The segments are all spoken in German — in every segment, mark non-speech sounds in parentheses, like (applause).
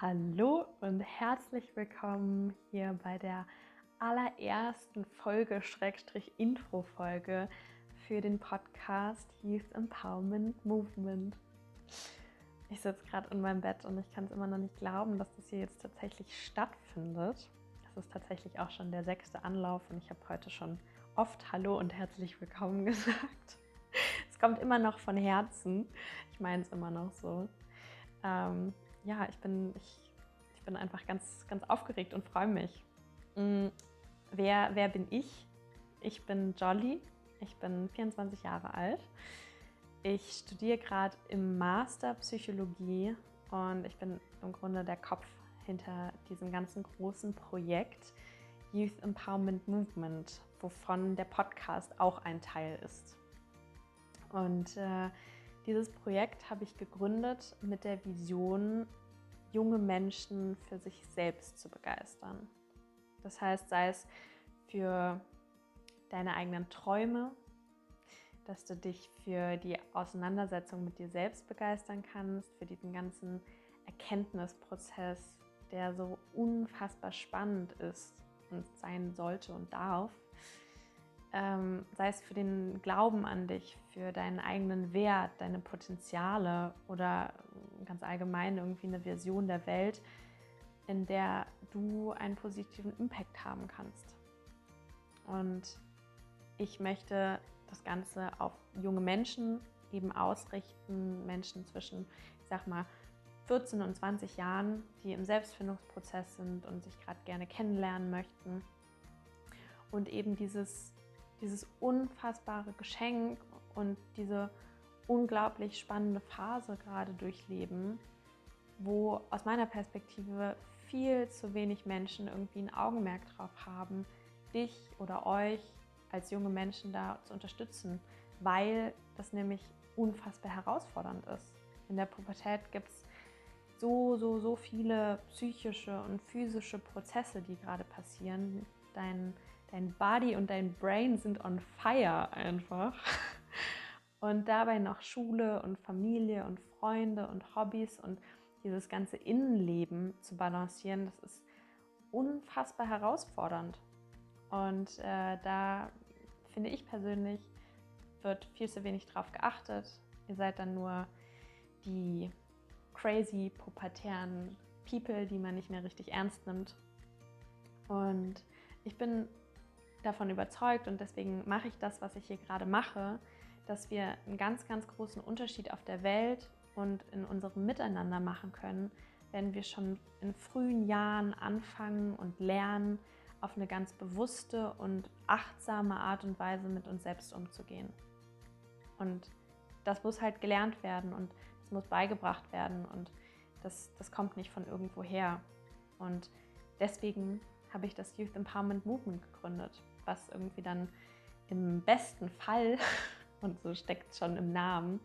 Hallo und herzlich willkommen hier bei der allerersten Folge, Schrägstrich Intro-Folge für den Podcast Youth Empowerment Movement. Ich sitze gerade in meinem Bett und ich kann es immer noch nicht glauben, dass das hier jetzt tatsächlich stattfindet. Es ist tatsächlich auch schon der sechste Anlauf und ich habe heute schon oft Hallo und herzlich willkommen (laughs) gesagt. Es kommt immer noch von Herzen. Ich meine es immer noch so. Ähm, ja, ich bin, ich, ich bin einfach ganz, ganz aufgeregt und freue mich. Mhm. Wer, wer bin ich? Ich bin Jolly, ich bin 24 Jahre alt. Ich studiere gerade im Master Psychologie und ich bin im Grunde der Kopf hinter diesem ganzen großen Projekt Youth Empowerment Movement, wovon der Podcast auch ein Teil ist. Und äh, dieses Projekt habe ich gegründet mit der Vision, junge Menschen für sich selbst zu begeistern. Das heißt, sei es für deine eigenen Träume, dass du dich für die Auseinandersetzung mit dir selbst begeistern kannst, für diesen ganzen Erkenntnisprozess, der so unfassbar spannend ist und sein sollte und darf ähm, sei es für den Glauben an dich, für deinen eigenen Wert, deine Potenziale oder ganz allgemein irgendwie eine Version der Welt, in der du einen positiven Impact haben kannst. Und ich möchte das Ganze auf junge Menschen eben ausrichten, Menschen zwischen, ich sag mal, 14 und 20 Jahren, die im Selbstfindungsprozess sind und sich gerade gerne kennenlernen möchten. Und eben dieses dieses unfassbare Geschenk und diese unglaublich spannende Phase gerade durchleben, wo aus meiner Perspektive viel zu wenig Menschen irgendwie ein Augenmerk drauf haben, dich oder euch als junge Menschen da zu unterstützen, weil das nämlich unfassbar herausfordernd ist. In der Pubertät gibt es so, so, so viele psychische und physische Prozesse, die gerade passieren. Dein dein Body und dein Brain sind on fire einfach. Und dabei noch Schule und Familie und Freunde und Hobbys und dieses ganze Innenleben zu balancieren, das ist unfassbar herausfordernd. Und äh, da finde ich persönlich, wird viel zu wenig drauf geachtet. Ihr seid dann nur die crazy, pubertären People, die man nicht mehr richtig ernst nimmt. Und ich bin davon überzeugt und deswegen mache ich das, was ich hier gerade mache, dass wir einen ganz, ganz großen Unterschied auf der Welt und in unserem Miteinander machen können, wenn wir schon in frühen Jahren anfangen und lernen, auf eine ganz bewusste und achtsame Art und Weise mit uns selbst umzugehen. Und das muss halt gelernt werden und es muss beigebracht werden und das, das kommt nicht von irgendwo her. Und deswegen habe ich das Youth Empowerment Movement gegründet, was irgendwie dann im besten Fall, (laughs) und so steckt es schon im Namen,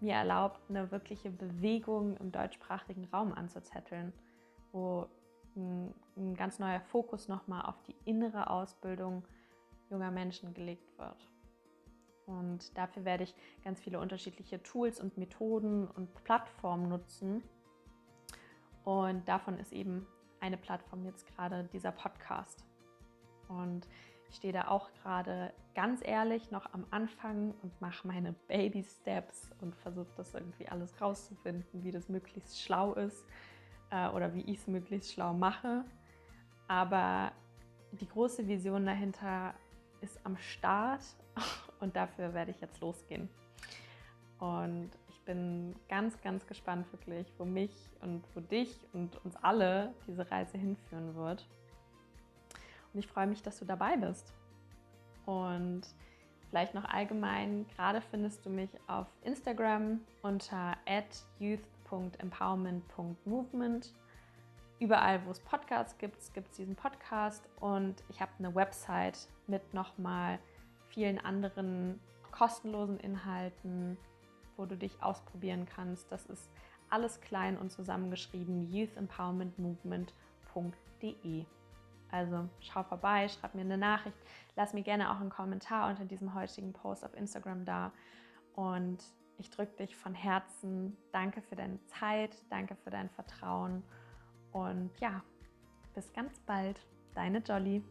mir erlaubt, eine wirkliche Bewegung im deutschsprachigen Raum anzuzetteln, wo ein, ein ganz neuer Fokus nochmal auf die innere Ausbildung junger Menschen gelegt wird. Und dafür werde ich ganz viele unterschiedliche Tools und Methoden und Plattformen nutzen. Und davon ist eben eine Plattform jetzt gerade dieser Podcast. Und ich stehe da auch gerade ganz ehrlich noch am Anfang und mache meine Baby Steps und versuche das irgendwie alles rauszufinden, wie das möglichst schlau ist äh, oder wie ich es möglichst schlau mache. Aber die große Vision dahinter ist am Start (laughs) und dafür werde ich jetzt losgehen. Und bin ganz, ganz gespannt wirklich, wo mich und wo dich und uns alle diese Reise hinführen wird. Und ich freue mich, dass du dabei bist. Und vielleicht noch allgemein, gerade findest du mich auf Instagram unter youth.empowerment.movement. Überall, wo es Podcasts gibt, gibt es diesen Podcast und ich habe eine Website mit nochmal vielen anderen kostenlosen Inhalten, wo du dich ausprobieren kannst. Das ist alles klein und zusammengeschrieben, youthempowermentmovement.de. Also schau vorbei, schreib mir eine Nachricht, lass mir gerne auch einen Kommentar unter diesem heutigen Post auf Instagram da. Und ich drücke dich von Herzen. Danke für deine Zeit, danke für dein Vertrauen Und ja, bis ganz bald, deine Jolly.